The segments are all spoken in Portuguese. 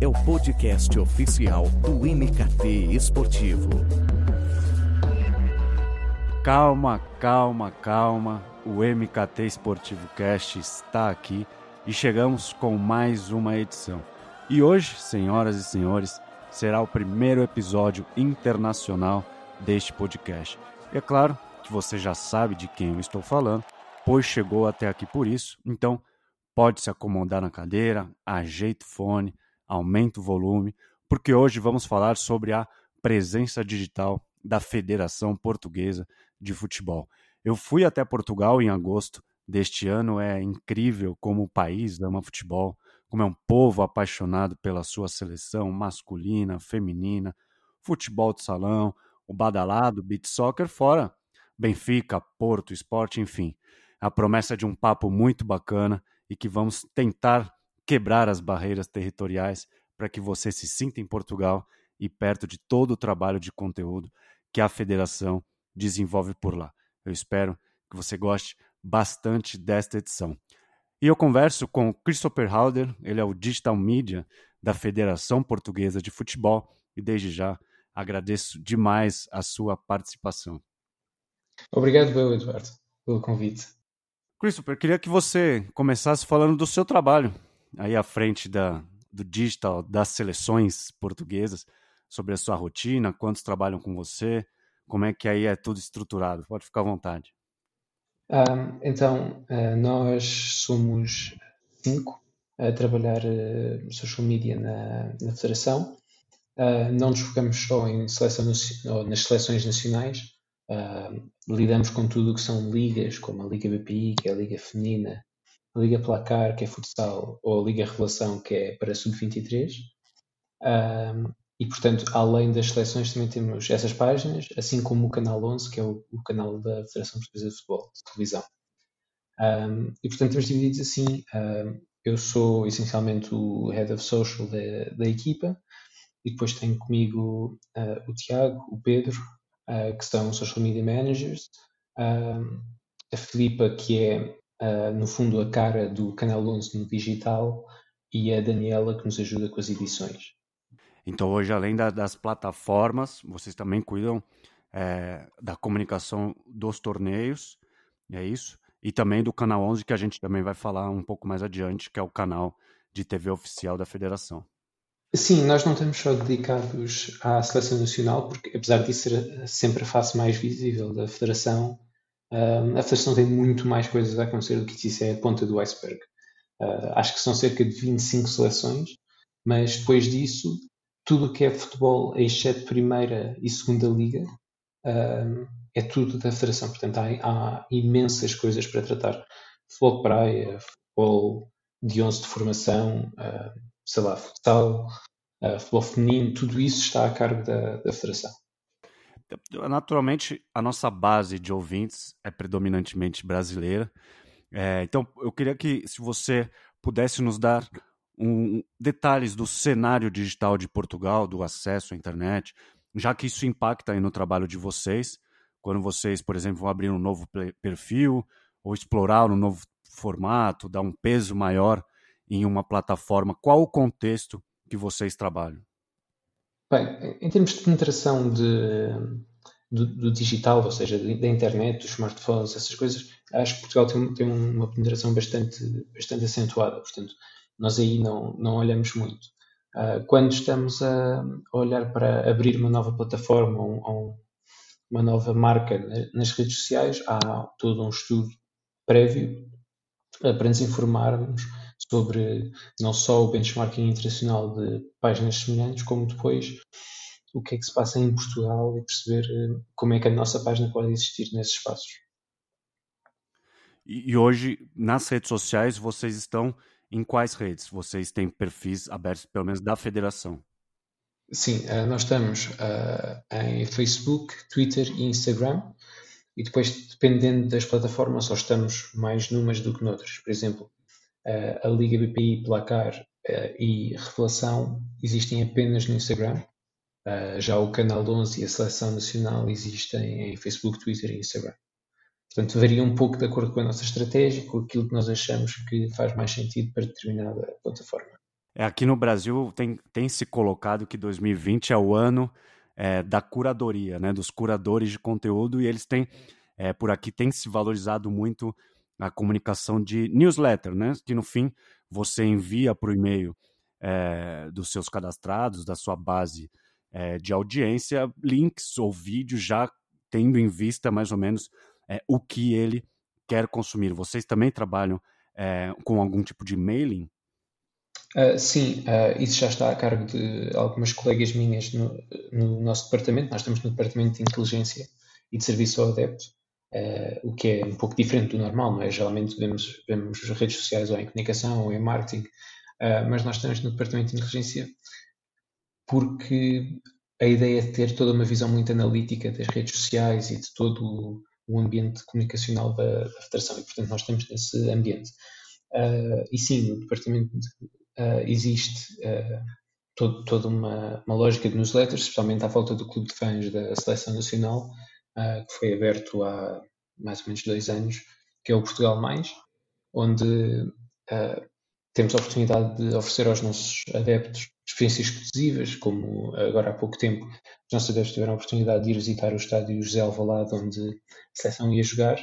É o podcast oficial do MKT Esportivo. Calma, calma, calma. O MKT Esportivo Cast está aqui e chegamos com mais uma edição. E hoje, senhoras e senhores, será o primeiro episódio internacional deste podcast. E é claro que você já sabe de quem eu estou falando, pois chegou até aqui por isso, então Pode se acomodar na cadeira, ajeita o fone, aumenta o volume, porque hoje vamos falar sobre a presença digital da Federação Portuguesa de Futebol. Eu fui até Portugal em agosto deste ano, é incrível como o país ama futebol, como é um povo apaixonado pela sua seleção masculina, feminina, futebol de salão, o badalado, beat soccer, fora Benfica, Porto, esporte, enfim. A promessa de um papo muito bacana e que vamos tentar quebrar as barreiras territoriais para que você se sinta em Portugal e perto de todo o trabalho de conteúdo que a federação desenvolve por lá. Eu espero que você goste bastante desta edição. E eu converso com Christopher Halder, ele é o Digital Media da Federação Portuguesa de Futebol e desde já agradeço demais a sua participação. Obrigado, eu, Eduardo, pelo convite. Christopher, queria que você começasse falando do seu trabalho aí à frente da, do digital das seleções portuguesas, sobre a sua rotina, quantos trabalham com você, como é que aí é tudo estruturado. Pode ficar à vontade. Então, uh, nós somos cinco a trabalhar uh, social media na, na Federação. Uh, não nos focamos só em seleção, nas seleções nacionais, Uh, lidamos com tudo o que são ligas, como a Liga BPI, que é a Liga Feminina, Liga Placar, que é futsal, ou Liga Revelação, que é para sub-23. Uh, e, portanto, além das seleções, também temos essas páginas, assim como o Canal 11, que é o, o canal da Federação Portuguesa de Futebol, de televisão. Um, e, portanto, temos divididos assim. Um, eu sou essencialmente o Head of Social da, da equipa, e depois tenho comigo uh, o Tiago, o Pedro, uh, que são Social Media Managers, a Filipa, que é, uh, no fundo, a cara do Canal 11 no digital, e a Daniela, que nos ajuda com as edições. Então, hoje, além da, das plataformas, vocês também cuidam é, da comunicação dos torneios, é isso? E também do Canal 11, que a gente também vai falar um pouco mais adiante, que é o canal de TV oficial da federação. Sim, nós não estamos só dedicados à seleção nacional, porque apesar disso ser sempre a face mais visível da federação, uh, a federação tem muito mais coisas a acontecer do que isso é a ponta do iceberg. Uh, acho que são cerca de 25 seleções, mas depois disso, tudo o que é futebol, exceto primeira e segunda liga, uh, é tudo da federação. Portanto, há, há, imensas coisas para tratar. Futebol de praia, futebol de 11 de formação, sei lá, futsal, uh, futebol feminino, tudo isso está a cargo da, da Federação. Naturalmente, a nossa base de ouvintes é predominantemente brasileira. É, então, eu queria que, se você pudesse nos dar um, detalhes do cenário digital de Portugal, do acesso à internet, já que isso impacta aí no trabalho de vocês, quando vocês, por exemplo, vão abrir um novo perfil ou explorar um novo formato, dar um peso maior em uma plataforma, qual o contexto que vocês trabalham? Bem, em termos de penetração de, do, do, digital, ou seja, da internet, dos smartphones, essas coisas, acho que Portugal tem, tem uma penetração bastante, bastante acentuada, portanto, nós aí não, não olhamos muito. Uh, quando estamos a, olhar para abrir uma nova plataforma ou, ou uma nova marca nas redes sociais, há todo um estudo prévio para nos informarmos sobre não só o benchmarking internacional de páginas semelhantes, como depois o que é que se passa em Portugal e perceber eh, como é que a nossa página pode existir nesses espaços. E hoje, nas redes sociais, vocês estão em quais redes? Vocês têm perfis abertos, pelo menos da federação? Sim, eh, nós estamos uh, em Facebook, Twitter e Instagram. E depois, dependendo das plataformas, só estamos mais numas do que noutras. Por exemplo, a Liga BPI, Placar uh, e Revelação existem apenas no Instagram. Uh, já o Canal 11 e a Seleção Nacional existem em Facebook, Twitter e Instagram. Portanto, varia um pouco de acordo com a nossa estratégia, com aquilo que nós achamos que faz mais sentido para determinada plataforma. É, aqui no Brasil tem, tem se colocado que 2020 é o ano é, da curadoria, né, dos curadores de conteúdo, e eles têm, é, por aqui, tem se valorizado muito a comunicação de newsletter, né, que no fim você envia para o e-mail é, dos seus cadastrados, da sua base é, de audiência, links ou vídeos já tendo em vista mais ou menos é, o que ele quer consumir. Vocês também trabalham com algum tipo de mailing? Uh, sim, uh, isso já está a cargo de algumas colegas minhas no, no, nosso departamento. Nós estamos no departamento de inteligência e de serviço ao adepto, uh, o que é um pouco diferente do normal, não é? Geralmente vemos, vemos redes sociais ou em comunicação ou em marketing, mas nós estamos no departamento de inteligência porque a ideia é ter toda uma visão muito analítica das redes sociais e de todo o ambiente comunicacional da, da Federação, e portanto nós estamos nesse ambiente. e sim, no departamento de uh, existe uh, toda uma, uma, lógica de newsletters, especialmente à volta do clube de fãs da Seleção Nacional, uh, que foi aberto há mais ou menos dois anos, que é o Portugal Mais, onde temos a oportunidade de oferecer aos nossos adeptos experiências exclusivas, como agora há pouco tempo os nossos adeptos tiveram a oportunidade de ir visitar o estádio José Alvalade, onde a seleção ia jogar,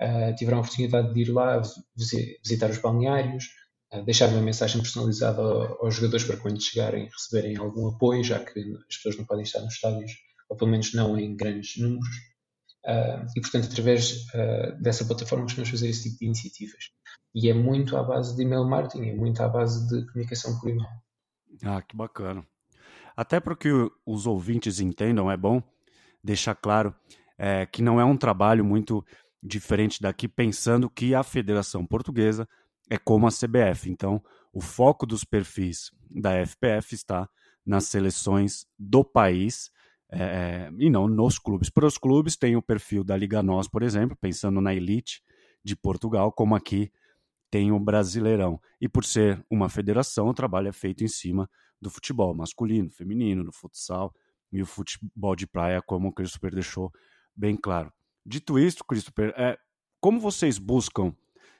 uh, tiveram a oportunidade de ir lá visitar os balneários, deixar uma mensagem personalizada aos jogadores para quando chegarem receberem algum apoio, já que as pessoas não podem estar nos estádios, ou pelo menos não em grandes números. Uh, e, portanto, através uh, dessa plataforma costumamos fazer esse tipo de iniciativas. E é muito à base de email marketing, é muito à base de comunicação por e-mail. Ah, que bacana. Até para que os ouvintes entendam, é bom deixar claro é, que não é um trabalho muito diferente daqui, pensando que a Federação Portuguesa é como a CBF. Então, o foco dos perfis da FPF está nas seleções do país é, e não nos clubes. Para os clubes, tem o perfil da Liga Nós, por exemplo, pensando na elite de Portugal, como aqui tem o Brasileirão. E por ser uma federação, o trabalho é feito em cima do futebol masculino, feminino, do futsal e o futebol de praia, como o Christopher deixou bem claro. Dito isso, Christopher, é, como vocês buscam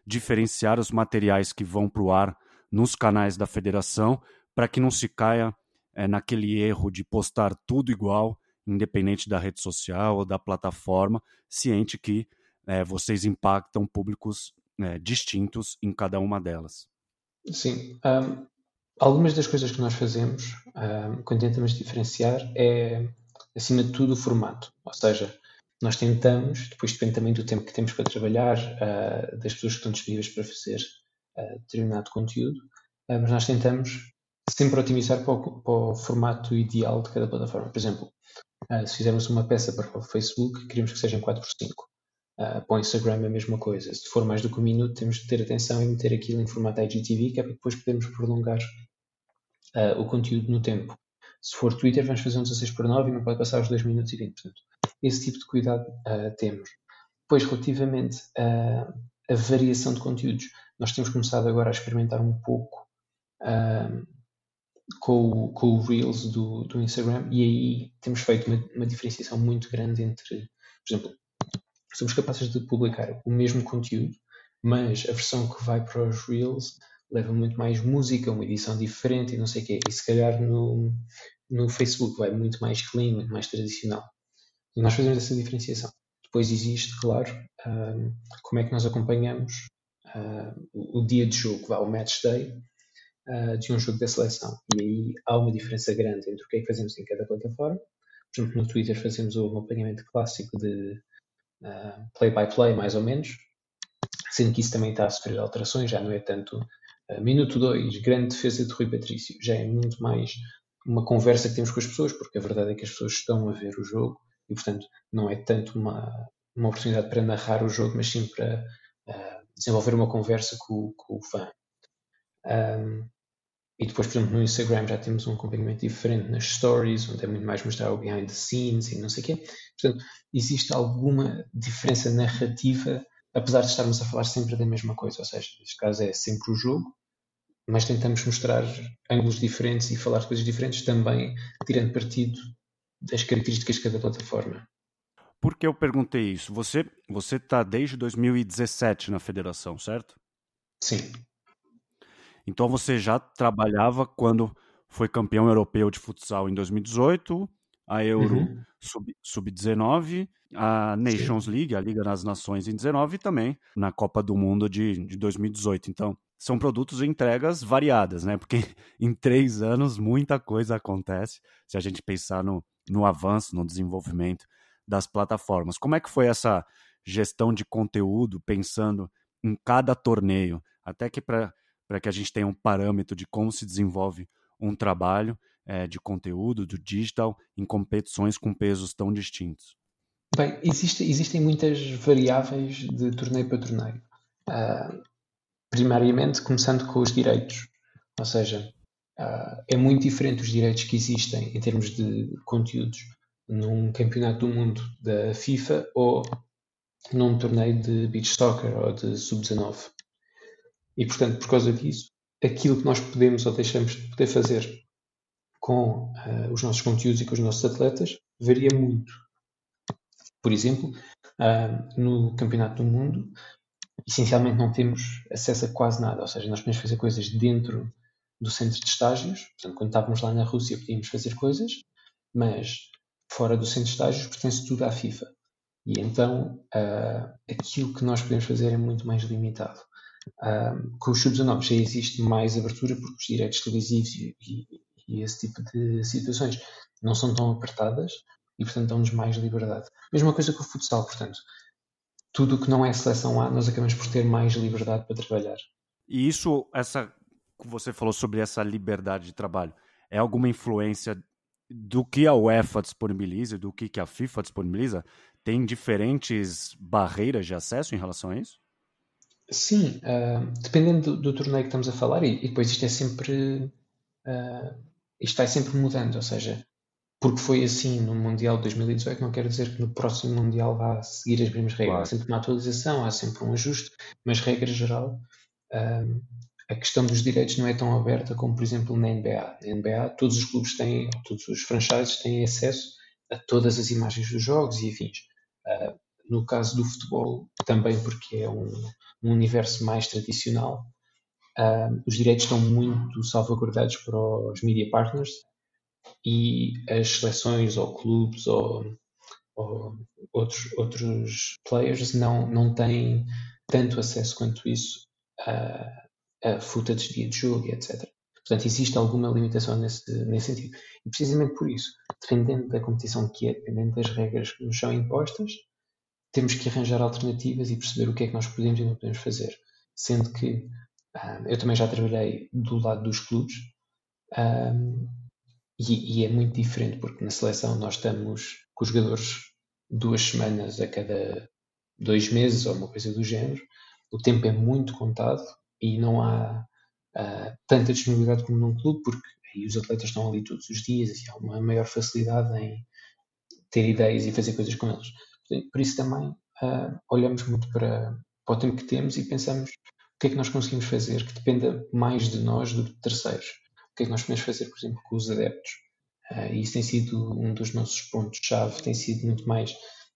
diferenciar os materiais que vão para o ar nos canais da federação para que não se caia é, naquele erro de postar tudo igual, independente da rede social ou da plataforma, ciente que é, vocês impactam públicos é, distintos em cada uma delas. Sim. Um, algumas das coisas que nós fazemos, um, quando tentamos diferenciar, é, acima de tudo, o formato. Ou seja, nós tentamos, depois depende também do tempo que temos para trabalhar, uh, das pessoas que estão disponíveis para fazer uh, determinado conteúdo, uh, mas nós tentamos sempre otimizar para o, para o, formato ideal de cada plataforma. Por exemplo, se fizermos uma peça para o Facebook, queremos que seja em 4x5. para o Instagram é a mesma coisa. Se for mais do que um minuto, temos de ter atenção e meter aquilo em formato IGTV, que é para depois podermos prolongar o conteúdo no tempo. Se for Twitter, vamos fazer um 16 por 9 e não pode passar os 2 minutos e 20. Portanto, esse tipo de cuidado uh, temos. Depois, relativamente a, variação de conteúdos, nós temos começado agora a experimentar um pouco uh, com, com o Reels do, do Instagram e aí temos feito uma, uma diferenciação muito grande entre, por exemplo, somos capazes de publicar o mesmo conteúdo, mas a versão que vai para os Reels leva muito mais música, uma edição diferente e não sei o quê. E se calhar no, no Facebook vai muito mais clean, muito mais tradicional. E nós fazemos essa diferenciação. Depois existe, claro, um, como é que nós acompanhamos uh, o dia de jogo, o match day, de um jogo da seleção. E aí há uma diferença grande entre o que é que fazemos em cada plataforma. Por exemplo, no Twitter fazemos o acompanhamento clássico de uh, play-by-play, mais ou menos, sendo que isso também está a sofrer alterações, já não é tanto uh, minuto 2, grande defesa de Rui Patrício, já é muito mais uma conversa que temos com as pessoas, porque a verdade é que as pessoas estão a ver o jogo e, portanto, não é tanto uma, uma oportunidade para narrar o jogo, mas sim para uh, desenvolver uma conversa com, com o fã. Um, e depois, por exemplo, no Instagram já temos um acompanhamento diferente nas stories, onde é muito mais mostrar o behind the scenes e não sei o quê. Portanto, existe alguma diferença narrativa, apesar de estarmos a falar sempre da mesma coisa. Ou seja, neste caso é sempre o jogo, mas tentamos mostrar ângulos diferentes e falar de coisas diferentes também, tirando partido das características de cada plataforma. Por que eu perguntei isso? Você você está desde 2017 na federação, certo? Sim. Então você já trabalhava quando foi campeão europeu de futsal em 2018, a Euro uhum. Sub-19, a Nations Sim. League, a Liga das Nações em 19 e também na Copa do Mundo de, de 2018. Então, são produtos e entregas variadas, né? Porque em três anos muita coisa acontece se a gente pensar no, no avanço, no desenvolvimento das plataformas. Como é que foi essa gestão de conteúdo, pensando em cada torneio, até que para que a gente tenha um parâmetro de como se desenvolve um trabalho é, de conteúdo, do digital, em competições com pesos tão distintos? Bem, existe, existem muitas variáveis de torneio para torneio. Uh, primariamente, começando com os direitos. Ou seja, uh, é muito diferente os direitos que existem em termos de conteúdos num campeonato do mundo da FIFA ou num torneio de beach soccer ou de sub-19. E, portanto, por causa disso, aquilo que nós podemos ou deixamos de poder fazer com uh, os nossos conteúdos e com os nossos atletas varia muito. Por exemplo, uh, no Campeonato do Mundo, essencialmente não temos acesso a quase nada, ou seja, nós podemos fazer coisas dentro do centro de estágios, portanto, quando estávamos lá na Rússia podíamos fazer coisas, mas fora do centro de estágios pertence tudo à FIFA. E então uh, aquilo que nós podemos fazer é muito mais limitado. Uh, com os sub-19 já existe mais abertura porque os direitos televisivos e, e, e, esse tipo de situações não são tão apertadas e, portanto, dão-nos mais liberdade. Mesma coisa com o futsal, portanto, tudo o que não é seleção A, nós acabamos por ter mais liberdade para trabalhar. E isso, essa que você falou sobre essa liberdade de trabalho, é alguma influência do que a UEFA disponibiliza, do que a FIFA disponibiliza? Tem diferentes barreiras de acesso em relação a isso? Sim, uh, dependendo do, do, torneio que estamos a falar, e, e depois isto é sempre. Uh, isto vai sempre mudando, ou seja, porque foi assim no Mundial de 2018, não quer dizer que no próximo Mundial vá seguir as mesmas regras. Claro. Há sempre uma atualização, há sempre um ajuste, mas regra geral, um, a questão dos direitos não é tão aberta como, por exemplo, na NBA. Na NBA, todos os clubes têm, todos os franchises têm acesso a todas as imagens dos jogos e afins. Uh, no caso do futebol, também porque é um, um universo mais tradicional, uh, os direitos estão muito salvaguardados para os media partners, e as seleções ou clubes ou, ou outros, outros players não, não têm tanto acesso quanto isso a, a footage de jogo e etc. Portanto, existe alguma limitação nesse, nesse sentido. E precisamente por isso, dependendo da competição que é, dependendo das regras que nos são impostas, temos que arranjar alternativas e perceber o que é que nós podemos e não podemos fazer. Sendo que ah, eu também já trabalhei do lado dos clubes ah, e, e, é muito diferente, porque na seleção nós estamos com os jogadores duas semanas a cada dois meses ou uma coisa do género. O tempo é muito contado e não há uh, tanta disponibilidade como num clube, porque aí os atletas estão ali todos os dias e há uma maior facilidade em ter ideias e fazer coisas com eles. Por isso também uh, olhamos muito para, para o tempo que temos e pensamos o que é que nós conseguimos fazer que dependa mais de nós do que de terceiros que é que nós podemos fazer, por exemplo, com os adeptos. Uh, isso tem sido um dos nossos pontos-chave, tem sido muito mais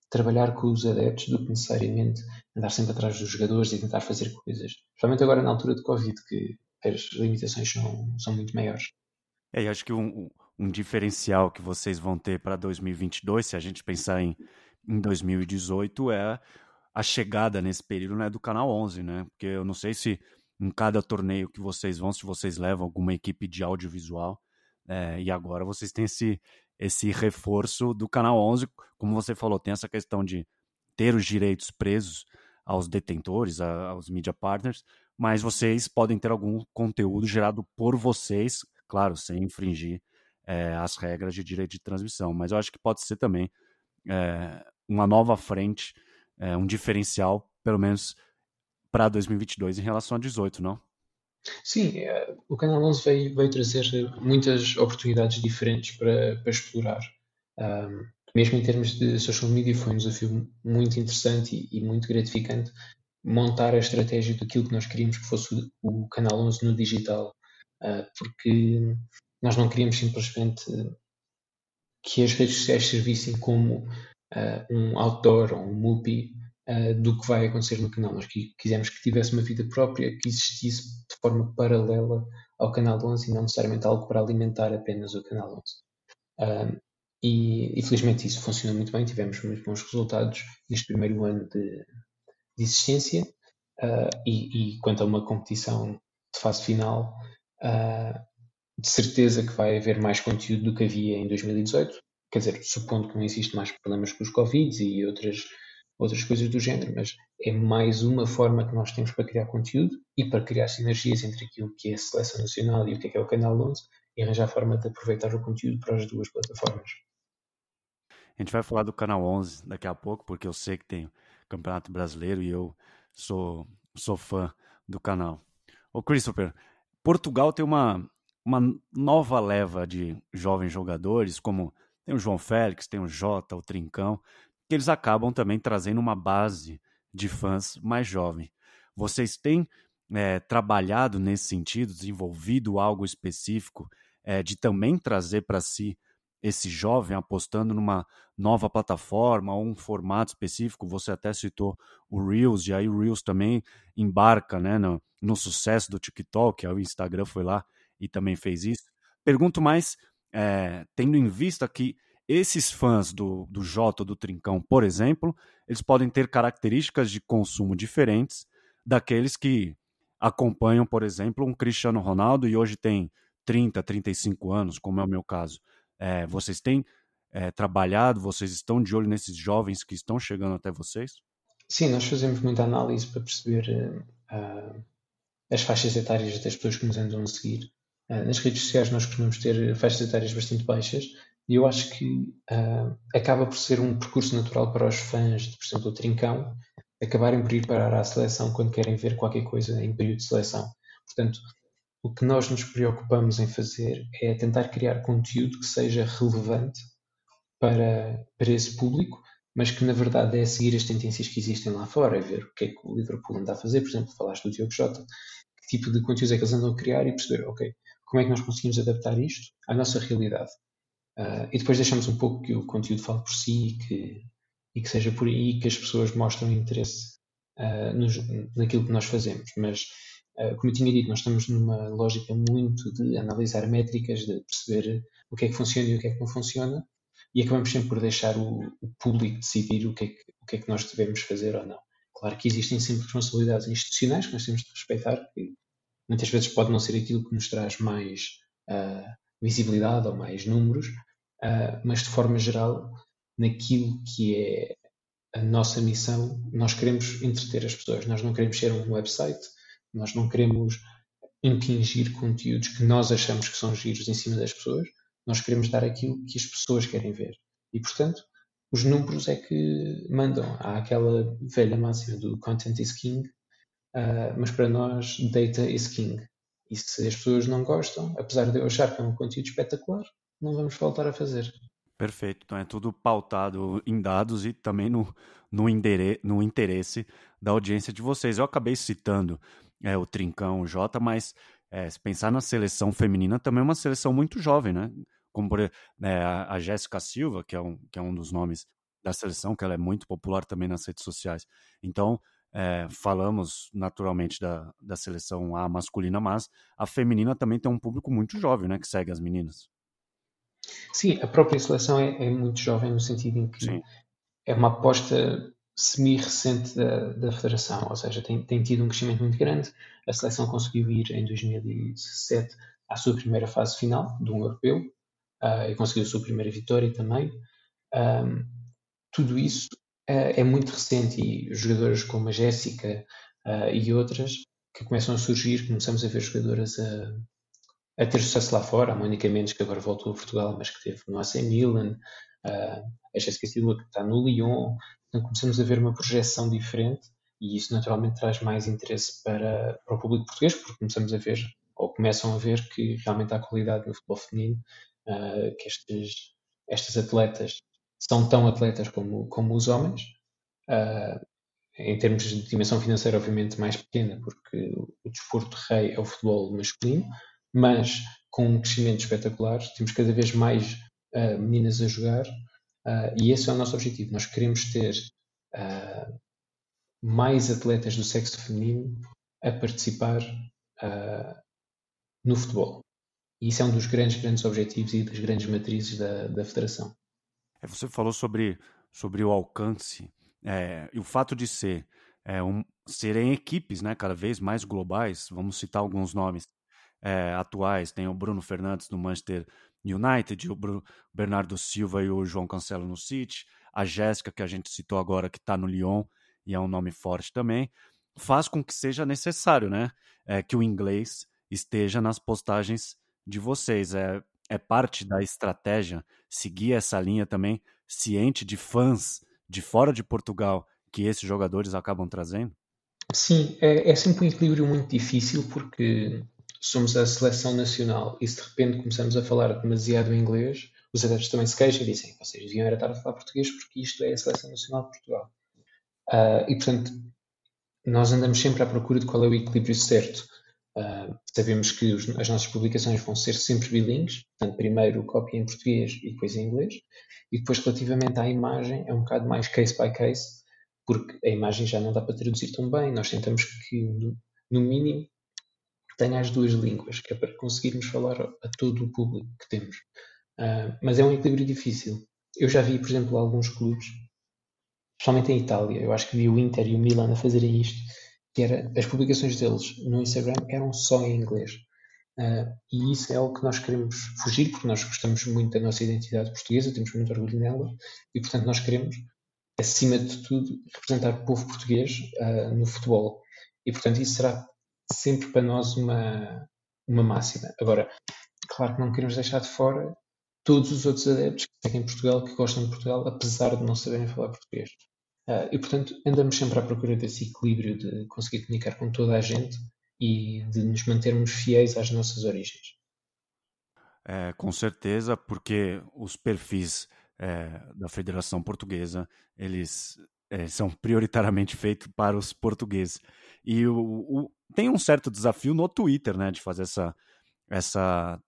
trabalhar com os adeptos do que necessariamente andar sempre atrás dos jogadores e tentar fazer coisas. Principalmente agora na altura de Covid, que as limitações são, são muito maiores. É, eu acho que um, um diferencial que vocês vão ter para 2022, se a gente pensar em, em 2018, é a chegada nesse período né, do Canal 11, né? Porque eu não sei se em cada torneio que vocês vão, se vocês levam alguma equipe de audiovisual. É, e agora vocês têm esse, esse reforço do Canal 11. Como você falou, tem essa questão de ter os direitos presos aos detentores, aos media partners, mas vocês podem ter algum conteúdo gerado por vocês, claro, sem infringir é, as regras de direito de transmissão. Mas eu acho que pode ser também é, uma nova frente, é, um diferencial, pelo menos para 2022 em relação a 18, não? Sim, é, o Canal 11 veio, veio trazer muitas oportunidades diferentes para, para explorar. Um, mesmo em termos de social media, foi um desafio muito interessante e, e, muito gratificante montar a estratégia daquilo que nós queríamos que fosse o, o Canal 11 no digital, uh, porque nós não queríamos simplesmente que as redes sociais servissem como uh, um outdoor ou um multi uh, do que vai acontecer no canal. Nós quisemos que tivesse uma vida própria, que existisse de forma paralela ao Canal 11 e não necessariamente algo para alimentar apenas o Canal 11. Uh, e, e, felizmente isso funcionou muito bem, tivemos muito bons resultados neste primeiro ano de, de existência. Uh, e, e, quanto a uma competição de fase final, uh, de certeza que vai haver mais conteúdo do que havia em 2018. Quer dizer, supondo que não existe mais problemas com os Covid e outras, outras coisas do género, mas é mais uma forma que nós temos para criar conteúdo e para criar sinergias entre aquilo que é a seleção nacional e o que é, que é o Canal 11 e arranjar forma de aproveitar o conteúdo para as duas plataformas. A gente vai falar do Canal 11 daqui a pouco, porque eu sei que tem Campeonato Brasileiro e eu sou, sou fã do canal. Ô Christopher, Portugal tem uma, uma nova leva de jovens jogadores, como tem o João Félix, tem o Jota, o Trincão, que eles acabam também trazendo uma base de fãs mais jovem. Vocês têm é, trabalhado nesse sentido, desenvolvido algo específico é, de também trazer para si esse jovem apostando numa nova plataforma ou um formato específico. Você até citou o Reels, e aí o Reels também embarca né, no, no sucesso do TikTok, o Instagram foi lá e também fez isso. Pergunto mais, é, tendo em vista que esses fãs do, do Jota do Trincão, por exemplo, eles podem ter características de consumo diferentes daqueles que acompanham, por exemplo, um Cristiano Ronaldo e hoje tem 30, 35 anos, como é o meu caso. É, vocês têm é, trabalhado, vocês estão de olho nesses jovens que estão chegando até vocês? Sim, nós fazemos muita análise para perceber uh, as faixas etárias das pessoas que nos andam a seguir. Uh, nas redes sociais nós costumamos ter faixas etárias bastante baixas e eu acho que uh, acaba por ser um percurso natural para os fãs, de, por exemplo, do Trincão, acabarem por ir parar à seleção quando querem ver qualquer coisa em período de seleção. Portanto, o que nós nos preocupamos em fazer é tentar criar conteúdo que seja relevante para, para esse público, mas que na verdade é seguir as tendências que existem lá fora, é ver o que é que o Liverpool anda a fazer, por exemplo, falaste do Diogo Jota, que tipo de conteúdos é que eles andam a criar e perceber, ok, como é que nós conseguimos adaptar isto à nossa realidade. Uh, e depois deixamos um pouco que o conteúdo fale por si e que, e que seja por aí que as pessoas mostrem interesse uh, nos, naquilo que nós fazemos. Mas eh, como eu tinha dito, nós estamos numa lógica muito de analisar métricas, de perceber o que é que funciona e o que é que não funciona, e acabamos sempre por deixar o, o público decidir o que, é que, o que é que nós devemos fazer ou não. Claro que existem sempre responsabilidades institucionais que nós temos de respeitar, que muitas vezes pode não ser aquilo que nos traz mais uh, visibilidade ou mais números, uh, mas de forma geral, naquilo que é a nossa missão, nós queremos entreter as pessoas, nós não queremos ser um website, nós não queremos impingir conteúdos que nós achamos que são giros em cima das pessoas, nós queremos dar aquilo que as pessoas querem ver. E, portanto, os números é que mandam. Há aquela velha máxima do content is king, uh, mas para nós, data is king. E se as pessoas não gostam, apesar de eu achar que é um conteúdo espetacular, não vamos voltar a fazer. Perfeito. Então é tudo pautado em dados e também no, no, no interesse da audiência de vocês. Eu acabei citando é, o Trincão, o Jota, mas é, se pensar na seleção feminina, também é uma seleção muito jovem, né? Como por, é, a Jéssica Silva, que é, um, que é um dos nomes da seleção, que ela é muito popular também nas redes sociais. Então, é, falamos naturalmente da, da seleção A masculina, mas a feminina também tem um público muito jovem, né? Que segue as meninas. Sim, a própria seleção é, é muito jovem no sentido em que Sim. é uma aposta semi-recente da, da federação, ou seja, tem, tem tido um crescimento muito grande. A seleção conseguiu ir em 2017 à sua primeira fase final de um europeu uh, e conseguiu a sua primeira vitória também. Um, tudo isso é muito recente e os jogadores como a Jéssica uh, e outras que começam a surgir, começamos a ver jogadoras a, a ter sucesso lá fora. A Mónica Mendes, que agora voltou a Portugal, mas que teve no AC Milan, a Jéssica Silva, que está no Lyon, então começamos a ver uma projeção diferente e isso naturalmente traz mais interesse para, para o público português, porque começamos a ver, ou começam a ver, que realmente há qualidade no futebol feminino, que estes, estas atletas são tão atletas como, como os homens, uh, em termos de dimensão financeira, obviamente mais pequena, porque o desporto de rei é o futebol masculino, mas com um crescimento espetacular, temos cada vez mais uh, meninas a jogar Uh, e esse é o nosso objetivo. Nós queremos ter uh, mais atletas do sexo feminino a participar no futebol. E isso é um dos grandes, grandes objetivos e das grandes matrizes da, da Federação. É, você falou sobre, sobre o alcance é, e o fato de ser é, um, serem equipes né, cada vez mais globais. Vamos citar alguns nomes é, atuais. Tem o Bruno Fernandes do Manchester United, o Bruno, Bernardo Silva e o João Cancelo no City, a Jéssica, que a gente citou agora, que está no Lyon e é um nome forte também, faz com que seja necessário né, é, que o inglês esteja nas postagens de vocês. É, é parte da estratégia seguir essa linha também, ciente de fãs de fora de Portugal que esses jogadores acabam trazendo? Sim, é, é sempre um equilíbrio muito difícil porque somos a seleção nacional e se de repente começamos a falar demasiado inglês, os adeptos também se queixam e dizem vocês deviam era estar a falar português porque isto é a seleção nacional de Portugal. Uh, e portanto, nós andamos sempre à procura de qual é o equilíbrio certo. Uh, sabemos que os, as nossas publicações vão ser sempre bilíngues, portanto, primeiro cópia em português e depois em inglês, e depois relativamente à imagem é um bocado mais case by case, porque a imagem já não dá para traduzir tão bem, nós tentamos que, no, no mínimo, tenha as duas línguas, que é para conseguirmos falar a todo o público que temos. Uh, mas é um equilíbrio difícil. Eu já vi, por exemplo, alguns clubes, especialmente em Itália, eu acho que vi o Inter e o Milan a fazerem isto, que era as publicações deles no Instagram eram só em inglês. Uh, e isso é algo que nós queremos fugir, porque nós gostamos muito da nossa identidade portuguesa, temos muito orgulho nela, e portanto nós queremos, acima de tudo, representar o povo português uh, no futebol. E portanto isso será sempre para nós uma, uma máxima. Agora, claro que não queremos deixar de fora todos os outros adeptos que seguem Portugal, que gostam de Portugal, apesar de não saberem falar português. Uh, e, portanto, andamos sempre à procura desse equilíbrio de conseguir comunicar com toda a gente e de nos mantermos fiéis às nossas origens. É, com certeza, porque os perfis é, da Federação Portuguesa, eles é, são prioritariamente feitos para os portugueses. E o, o, tem um certo desafio no Twitter, né, de fazer essa, essa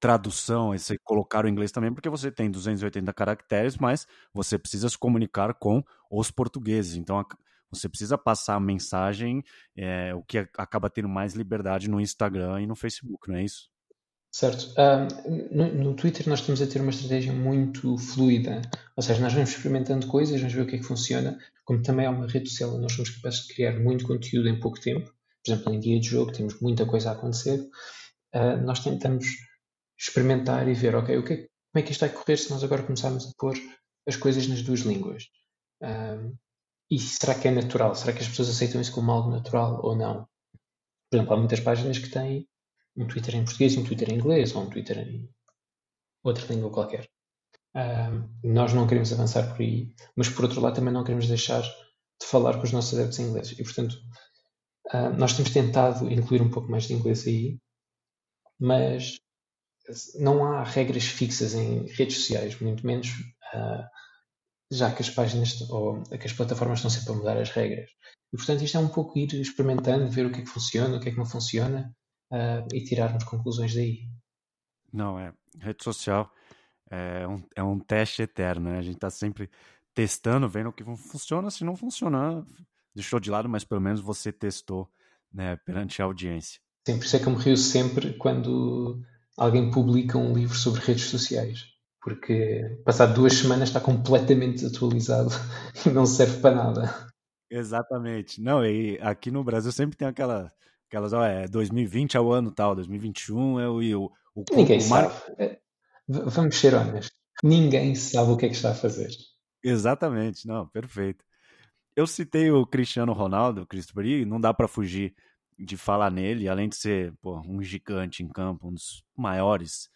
tradução, esse colocar o inglês também, porque você tem 280 caracteres, mas você precisa se comunicar com os portugueses. Então você precisa passar a mensagem, é, o que acaba tendo mais liberdade no Instagram e no Facebook, não é isso? Certo. No, no, Twitter nós estamos a ter uma estratégia muito fluida, ou seja, nós vamos experimentando coisas, vamos ver o que é que funciona, como também é uma rede social nós somos capazes de criar muito conteúdo em pouco tempo, por exemplo, em dia de jogo temos muita coisa a acontecer, uh, nós tentamos experimentar e ver, ok, o que é, como é que isto vai correr se nós agora começarmos a pôr as coisas nas duas línguas? Um, e será que é natural? Será que as pessoas aceitam isso como algo natural ou não? Por exemplo, há muitas páginas que têm um Twitter em português um Twitter em inglês, ou um Twitter em outra língua qualquer. Um, nós não queremos avançar por aí, mas por outro lado também não queremos deixar de falar com os nossos adeptos em inglês. E portanto, uh, nós temos tentado incluir um pouco mais de inglês aí, mas não há regras fixas em redes sociais, muito menos uh, já que as páginas ou que as plataformas estão sempre a mudar as regras. E portanto isto é um pouco ir experimentando, ver o que é que funciona, o que é que não funciona uh, e tirarmos conclusões daí. Não, é. Rede social é um, é um teste eterno, né? A gente está sempre testando, vendo o que funciona. Se não funcionar, deixou de lado, mas pelo menos você testou né, perante a audiência. Sim, por isso é que eu me rio sempre quando alguém publica um livro sobre redes sociais. Porque passado duas semanas está completamente desatualizado e não serve para nada. Exatamente. Não, e aqui no Brasil sempre tem aquela, aquelas, ó, é 2020 é o ano tal, 2021 é o. o, o Ninguém o sabe. É, vamos ser honestos. Ninguém sabe o que é que está a fazer. Exatamente, não, perfeito. Eu citei o Cristiano Ronaldo, o Christopher, e não dá para fugir de falar nele, além de ser pô, um gigante em campo, um dos maiores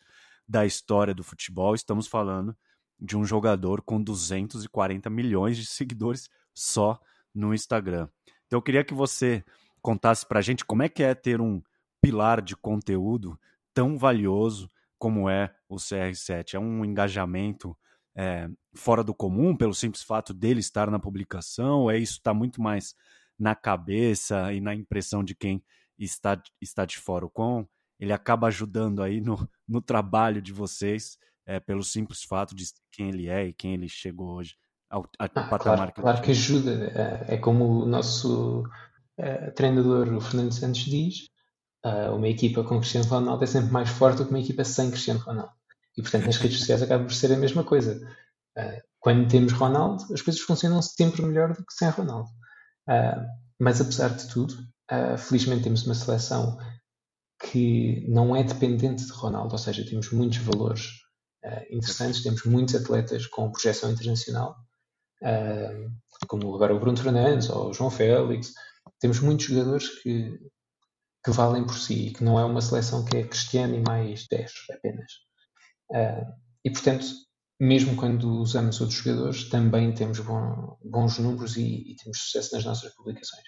da história do futebol, estamos falando de um jogador com 240 milhões de seguidores só no Instagram. Então eu queria que você contasse para a gente como é que é ter um pilar de conteúdo tão valioso como é o CR7. É um engajamento é, fora do comum pelo simples fato dele estar na publicação? É isso está muito mais na cabeça e na impressão de quem está, está de fora. O quão ele acaba ajudando aí no, no trabalho de vocês, é, pelo simples fato de quem ele é e quem ele chegou hoje ao, ao ah, patamar claro, que Claro que ajuda. É, é como o nosso uh, treinador, o Fernando Santos, diz: uh, uma equipa com Cristiano Ronaldo é sempre mais forte do que uma equipa sem Cristiano Ronaldo. E portanto, nas redes sociais acaba por ser a mesma coisa. Quando temos Ronaldo, as coisas funcionam sempre melhor do que sem Ronaldo. Mas apesar de tudo, felizmente temos uma seleção que não é dependente de Ronaldo, ou seja, temos muitos valores interessantes, temos muitos atletas com projeção internacional como agora o Bruno Fernandes ou o João Félix. Temos muitos jogadores que, que valem por si, que não é uma seleção que é Cristiano e mais 10 apenas. Uh, e portanto, mesmo quando usamos outros jogadores, também temos bom, bons números e, e, temos sucesso nas nossas publicações.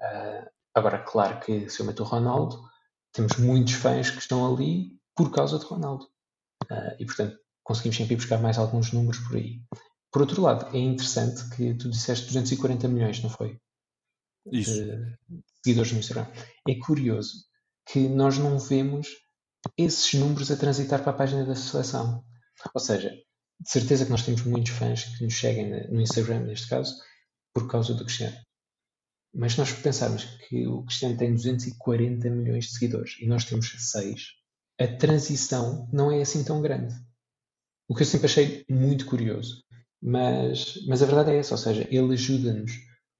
Uh, agora, claro que se eu meto o Ronaldo, temos muitos fãs que estão ali por causa de Ronaldo. Uh, e portanto, conseguimos sempre buscar mais alguns números por aí. Por outro lado, é interessante que tu disseste 240 milhões, não foi? Isso. De seguidores no Instagram. É curioso que nós não vemos esses números a transitar para a página da seleção. Ou seja, de certeza que nós temos muitos fãs que nos seguem no Instagram, neste caso, por causa do Cristiano. Mas se nós pensarmos que o Cristiano tem 240 milhões de seguidores e nós temos 6, a transição não é assim tão grande. O que eu sempre achei muito curioso. Mas, mas a verdade é essa, ou seja, ele ajuda-nos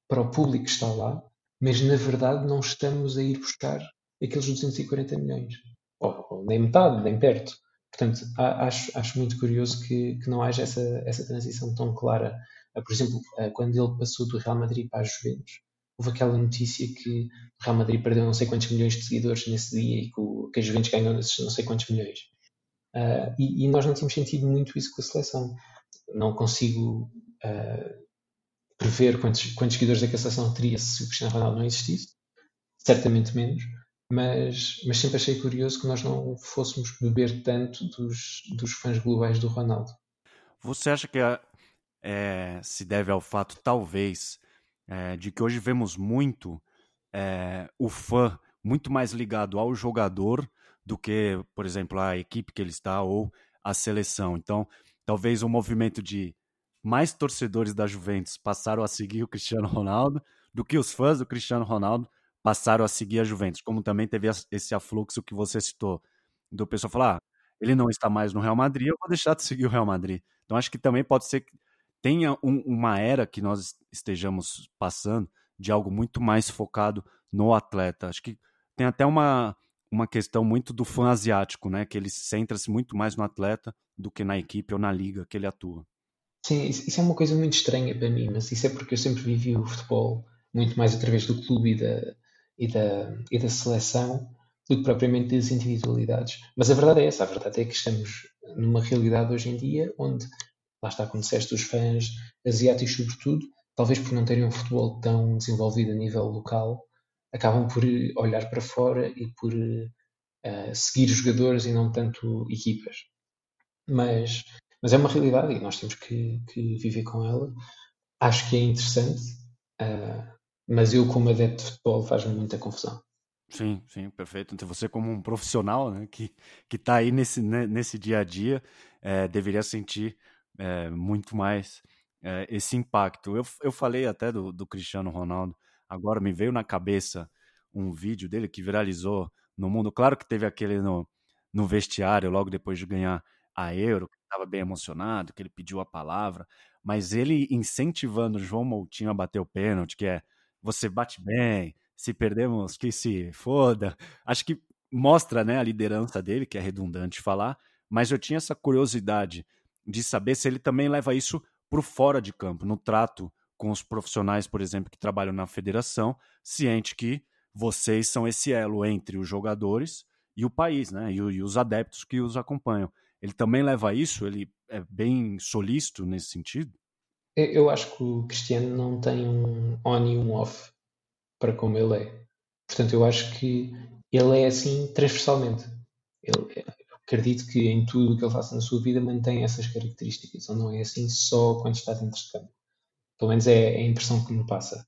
para o público que está lá, mas na verdade não estamos a ir buscar aqueles 240 milhões, ou, ou nem metade, nem perto. Portanto, acho, acho muito curioso que, que não haja essa, essa transição tão clara. Ah, por exemplo, ah, quando ele passou do Real Madrid para a Juventus, houve aquela notícia que o Real Madrid perdeu não sei quantos milhões de seguidores nesse dia e que, que a Juventus ganhou nesses não sei quantos milhões. Uh, e, e, nós não temos sentido muito isso com a seleção não consigo uh, prever quantos, quantos seguidores da Cassação teria se o Cristiano Ronaldo não existisse, certamente menos, mas, mas sempre achei curioso que nós não fôssemos beber tanto dos, dos fãs globais do Ronaldo. Você acha que é, se deve ao fato, talvez, é, de que hoje vemos muito é, o fã muito mais ligado ao jogador do que, por exemplo, a equipe que ele está ou a seleção. Então, talvez um movimento de mais torcedores da Juventus passaram a seguir o Cristiano Ronaldo do que os fãs do Cristiano Ronaldo passaram a seguir a Juventus. Como também teve esse afluxo que você citou, do pessoal falar, ah, ele não está mais no Real Madrid, eu vou deixar de seguir o Real Madrid. Então acho que também pode ser que tenha um, uma era que nós estejamos passando de algo muito mais focado no atleta. Acho que tem até uma, uma questão muito do fã asiático, né? Que ele centra-se muito mais no atleta do que na equipe ou na liga que ele atua. Sim, isso é uma coisa muito estranha para mim, mas isso é porque eu sempre vivi o futebol muito mais através do clube e da, e da, e da seleção do que propriamente das individualidades. Mas a verdade é essa, a verdade é que estamos numa realidade hoje em dia onde, lá está, como disseste, os fãs asiáticos sobretudo, talvez por não terem um futebol tão desenvolvido a nível local, acabam por olhar para fora e por uh, seguir jogadores e não tanto equipas. Mas, mas é uma realidade e nós temos que, que viver com ela. Acho que é interessante, uh, mas eu, como adepto de futebol, faz-me muita confusão. Sim, sim, perfeito. Então você como um profissional, né, que que está aí nesse né, nesse dia a dia, é, deveria sentir é, muito mais é, esse impacto. Eu, eu falei até do, do Cristiano Ronaldo Agora me veio na cabeça um vídeo dele que viralizou no mundo. Claro que teve aquele no, no vestiário logo depois de ganhar a Euro, que estava bem emocionado, que ele pediu a palavra, mas ele incentivando João Moutinho a bater o pênalti, que é você bate bem, se perdemos que se foda. Acho que mostra né, a liderança dele, que é redundante falar, mas eu tinha essa curiosidade de saber se ele também leva isso para fora de campo, no trato com os profissionais, por exemplo, que trabalham na federação, ciente que vocês são esse elo entre os jogadores e o país, né? E, e os adeptos que os acompanham. Ele também leva isso? Ele é bem solícito nesse sentido? Eu acho que o Cristiano não tem um on e um off para como ele é. Portanto, eu acho que ele é assim transversalmente. Eu acredito que em tudo o que ele faça na sua vida mantém essas características. Ele não é assim só quando está dentro de campo. Pelo menos é, é a impressão que me passa.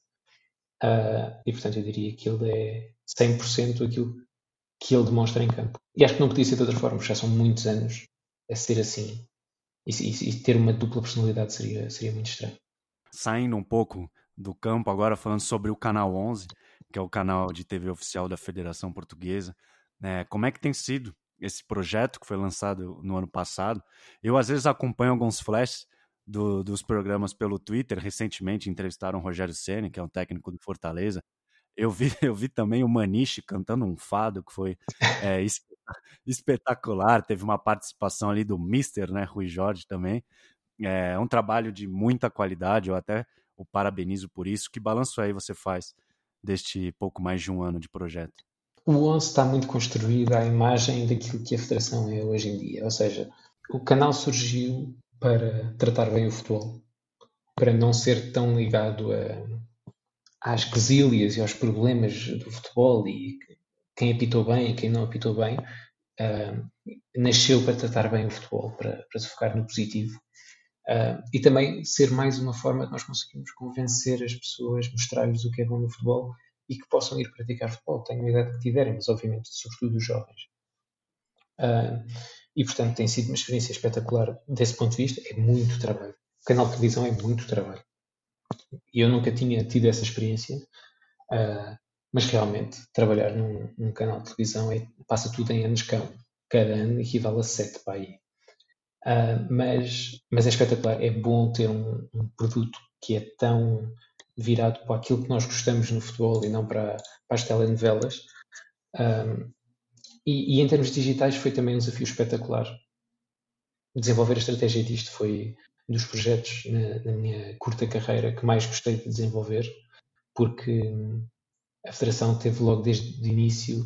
Uh, e portanto eu diria que ele é 100% aquilo que ele demonstra em campo. E acho que não podia ser de outra forma, já são muitos anos a ser assim. E, e, ter uma dupla personalidade seria, seria muito estranho. Saindo um pouco do campo agora, falando sobre o Canal 11, que é o canal de TV oficial da Federação Portuguesa. Né? Como é que tem sido esse projeto que foi lançado no ano passado? Eu, às vezes, acompanho alguns flashes do, dos programas pelo Twitter. Recentemente entrevistaram o Rogério Ceni, que é um técnico do Fortaleza. Eu vi, eu vi também o Maniche cantando um fado que foi é, espetacular. Teve uma participação ali do Mister, né, Rui Jorge também. É um trabalho de muita qualidade. Eu até o parabenizo por isso. Que balanço aí você faz deste pouco mais de um ano de projeto? O 11 está muito construído à imagem daquilo que a Federação é hoje em dia. Ou seja, o canal surgiu para tratar bem o futebol, para não ser tão ligado a, às quesílias e aos problemas do futebol e quem apitou bem e quem não apitou bem. Uh, nasceu para tratar bem o futebol, para, para se focar no positivo Uh, e também ser mais uma forma de nós conseguirmos convencer as pessoas, mostrar-lhes o que é bom no futebol e que possam ir praticar futebol, tenham a idade que tiverem, mas obviamente, sobretudo os jovens. Uh, e portanto tem sido uma experiência espetacular desse ponto de vista, é muito trabalho. O canal de televisão é muito trabalho. E eu nunca tinha tido essa experiência, mas realmente trabalhar num, num, canal de televisão é, passa tudo em anos cão. Cada ano equivale a sete para aí. Uh, mas, mas é espetacular, é bom ter um, um, produto que é tão virado para aquilo que nós gostamos no futebol e não para, para as telenovelas. Um, e, e, em termos digitais foi também um desafio espetacular. Desenvolver a estratégia disto foi dos projetos na, na minha curta carreira que mais gostei de desenvolver, porque a Federação teve logo desde o início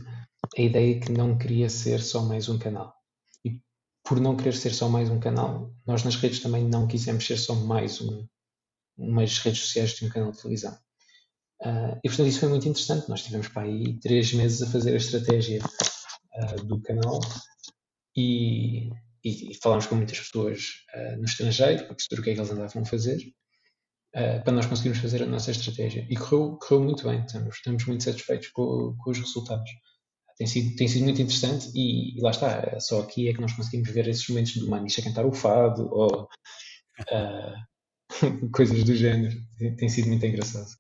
a ideia que não queria ser só mais um canal por não querer ser só mais um canal, nós nas redes também não quisemos ser só mais um, umas redes sociais de um canal de televisão. Uh, e portanto isso foi muito interessante. Nós tivemos para aí três meses a fazer a estratégia uh, do canal e, e, e, falámos com muitas pessoas uh, no estrangeiro para perceber o que é que eles andavam a fazer, para nós conseguirmos fazer a nossa estratégia. E correu, correu muito bem, estamos, estamos muito satisfeitos com, com os resultados tem sido, tem sido muito interessante e, e, lá está, só aqui é que nós conseguimos ver esses momentos do Maniche a cantar o fado ou uh, coisas do género. Tem, tem, sido muito engraçado.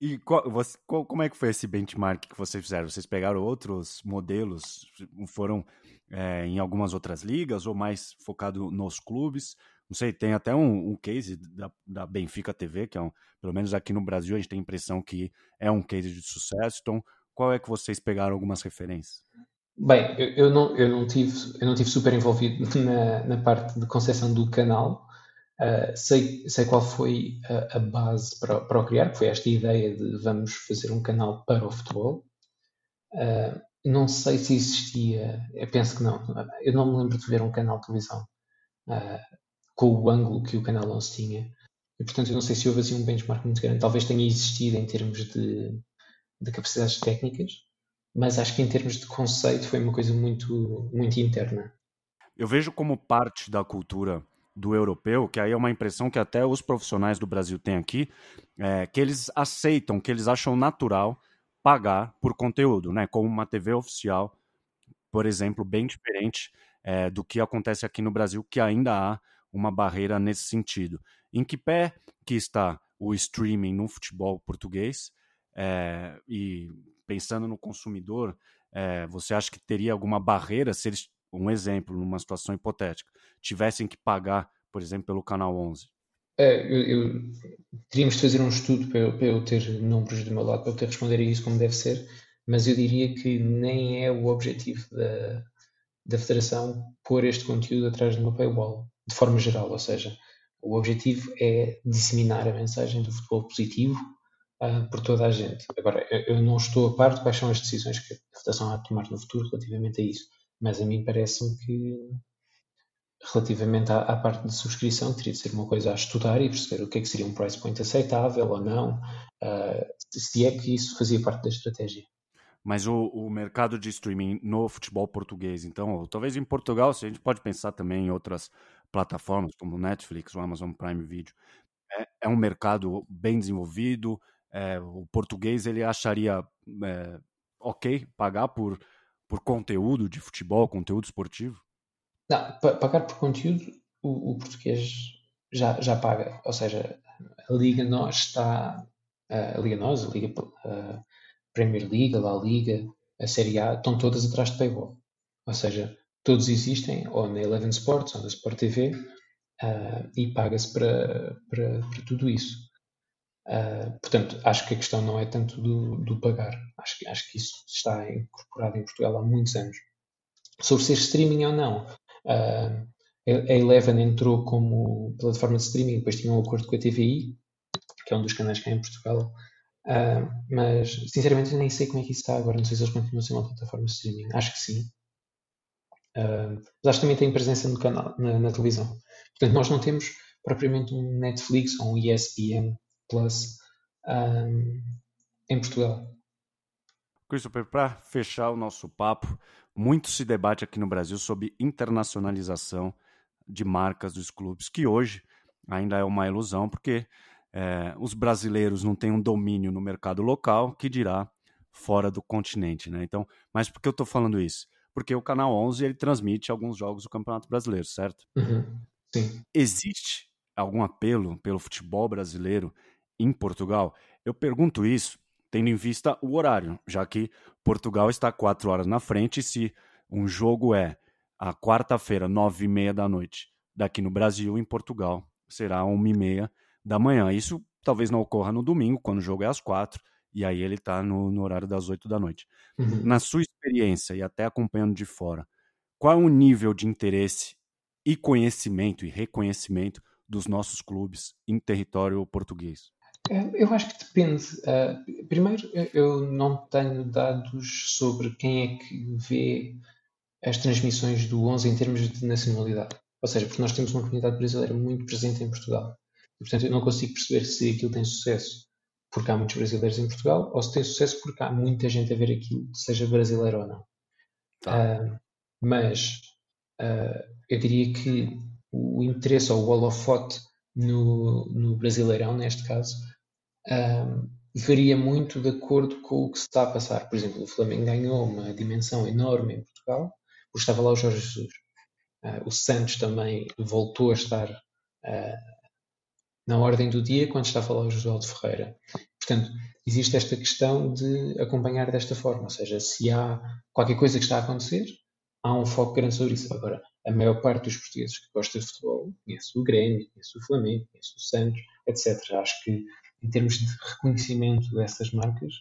E qual, você, qual, como é que foi esse benchmark que vocês fizeram? Vocês pegaram outros modelos, foram é, em algumas outras ligas ou mais focado nos clubes? Não sei, tem até um, um case da, da, Benfica TV, que é um, pelo menos aqui no Brasil a gente tem a impressão que é um case de sucesso. Então, qual é que vocês pegaram algumas referências? Bem, eu, eu, não, eu, não, tive, eu não tive super envolvido na, na parte de concepção do canal. Uh, sei, sei qual foi a, a, base para, para o criar, que foi esta ideia de vamos fazer um canal para o futebol. Uh, não sei se existia, eu penso que não. Eu não me lembro de ver um canal de televisão uh, com o ângulo que o canal 11 tinha. E, portanto, eu não sei se houve assim um benchmark muito grande. Talvez tenha existido em termos de, de capacidades técnicas, mas acho que em termos de conceito foi uma coisa muito, muito interna. Eu vejo como parte da cultura do europeu, que aí é uma impressão que até os profissionais do Brasil têm aqui, é, que eles aceitam, que eles acham natural pagar por conteúdo, né? Como uma TV oficial, por exemplo, bem diferente é, do que acontece aqui no Brasil, que ainda há uma barreira nesse sentido. Em que pé que está o streaming no futebol português é, e pensando no consumidor, é, você acha que teria alguma barreira se eles, um exemplo, numa situação hipotética, tivessem que pagar, por exemplo, pelo canal 11? É, eu, eu, teríamos de fazer um estudo para eu, para eu, ter números do meu lado, para eu ter responder a isso como deve ser, mas eu diria que nem é o objetivo da, da Federação pôr este conteúdo atrás de uma paywall, de forma geral, ou seja, o objetivo é disseminar a mensagem do futebol positivo uh, por toda a gente. Agora, eu, não estou a par de quais são as decisões que a Federação há de tomar no futuro relativamente a isso, mas a mim parece-me que, relativamente à, à, parte de subscrição, teria de ser uma coisa a estudar e perceber o que é que seria um price point aceitável ou não, uh, se é que isso fazia parte da estratégia. Mas o, o, mercado de streaming no futebol português, então, ou talvez em Portugal, se a gente pode pensar também em outras plataformas como Netflix, o Amazon Prime Video, é, é um mercado bem desenvolvido, é, o português ele acharia é, ok pagar por, por conteúdo de futebol, conteúdo esportivo? Não, pagar por conteúdo o, o português já, já paga. Ou seja, a Liga Nós está, a Liga Nós, a Liga a Premier League, a La Liga, a Série A, estão todas atrás de paywall. Ou seja, todos existem ou na Eleven Sports ou na Sport TV uh, e paga-se para, para, para, tudo isso. Uh, portanto, acho que a questão não é tanto do, do pagar. Acho, acho que isso está incorporado em Portugal há muitos anos. Sobre ser streaming ou não, uh, a Eleven entrou como plataforma de streaming, depois tinha um acordo com a TVI, que é um dos canais que há em Portugal. Uh, mas, sinceramente, nem sei como é que isso está agora. Não sei se eles continuam a ser uma plataforma de streaming. Acho que sim. Uh, mas acho que também tem presença no canal, na, na, televisão. Portanto, nós não temos propriamente um Netflix ou um ESPN Plus um, em Portugal. Christopher, para fechar o nosso papo, muito se debate aqui no Brasil sobre internacionalização de marcas dos clubes, que hoje ainda é uma ilusão, porque é, os brasileiros não têm um domínio no mercado local, que dirá fora do continente. Né? Então, mas por que eu estou falando isso? Porque o Canal 11 ele transmite alguns jogos do Campeonato Brasileiro, certo? Uhum. Sim. Existe algum apelo pelo futebol brasileiro em Portugal? Eu pergunto isso tendo em vista o horário, já que Portugal está quatro horas na frente. E se um jogo é a quarta-feira, nove e meia da noite, daqui no Brasil, em Portugal, será uma e meia da manhã. Isso talvez não ocorra no domingo, quando o jogo é às quatro, e aí ele está no, no, horário das oito da noite. Uhum. Na sua experiência, e até acompanhando de fora, qual é o nível de interesse e conhecimento e reconhecimento dos nossos clubes em território português? É, eu acho que depende. Uh, primeiro, eu não tenho dados sobre quem é que vê as transmissões do 11 em termos de nacionalidade. Ou seja, porque nós temos uma comunidade brasileira muito presente em Portugal. E, portanto, eu não consigo perceber se aquilo tem sucesso porque há muitos brasileiros em Portugal ou se tem sucesso porque há muita gente a ver aquilo, seja brasileiro ou não. Tá. Uh, mas uh, eu diria que o interesse ou o holofote no, no Brasileirão, neste caso, uh, varia muito de acordo com o que se está a passar. Por exemplo, o Flamengo ganhou uma dimensão enorme em Portugal porque estava lá o Jorge Jesus. o Santos também voltou a estar na ordem do dia quando está a falar o José de Ferreira. Portanto, existe esta questão de acompanhar desta forma, ou seja, se há qualquer coisa que está a acontecer, há um foco grande sobre isso. Agora, a maior parte dos portugueses que gosta de futebol conhece o Grêmio, conhece o Flamengo, conhece o Santos, etc. Acho que em termos de reconhecimento dessas marcas,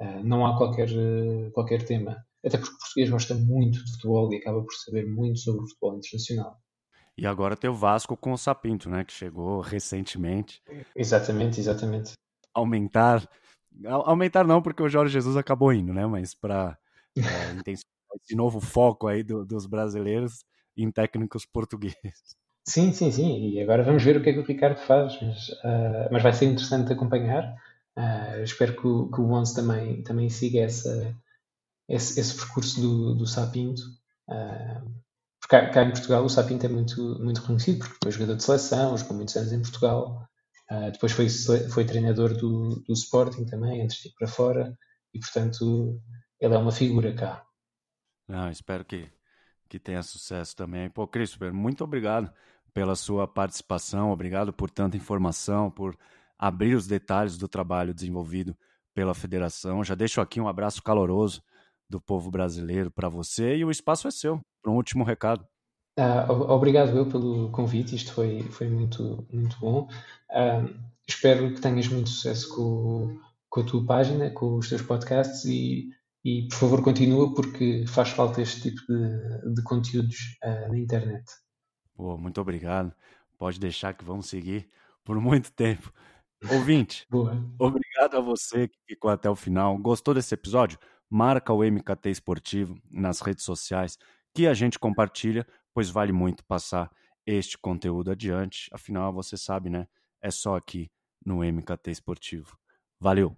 uh, não há qualquer, uh, qualquer tema. Até porque o português gosta muito de futebol e acaba por saber muito sobre o futebol internacional. E agora tem o Vasco com o Sapinto, né? Que chegou recentemente. Exatamente, exatamente. Aumentar. Aumentar não, porque o Jorge Jesus acabou indo, né? Mas para é, intensificar esse novo foco aí do, dos brasileiros em técnicos portugueses. Sim, sim, sim. E agora vamos ver o que é que o Ricardo faz. Mas, uh, mas vai ser interessante acompanhar. Uh, espero que o, que o Onze também, também siga essa, esse, esse percurso do, do Sapinto. Uh, cá, cá, em Portugal o Sapinto é muito, muito reconhecido porque foi jogador de seleção, jogou muitos anos em Portugal, uh, depois foi, foi treinador do, do Sporting também, antes de ir para fora, e portanto ele é uma figura cá. Não, espero que, que tenha sucesso também. Pô, Christopher, muito obrigado pela sua participação, obrigado por tanta informação, por abrir os detalhes do trabalho desenvolvido pela federação. Já deixo aqui um abraço caloroso do povo brasileiro para você e o espaço é seu para um último recado. Uh, obrigado eu pelo convite, isto foi, foi muito, muito bom. Uh, espero que tenhas muito sucesso com, com a tua página, com os teus podcasts e, e por favor continua porque faz falta este tipo de, de conteúdos uh, na internet. Boa, muito obrigado. Pode deixar que vamos seguir por muito tempo. Ouvinte, obrigado a você que ficou até o final. Gostou desse episódio? Marca o MKT Esportivo nas redes sociais que a gente compartilha, pois vale muito passar este conteúdo adiante. Afinal, você sabe, né? É só aqui no MKT Esportivo. Valeu!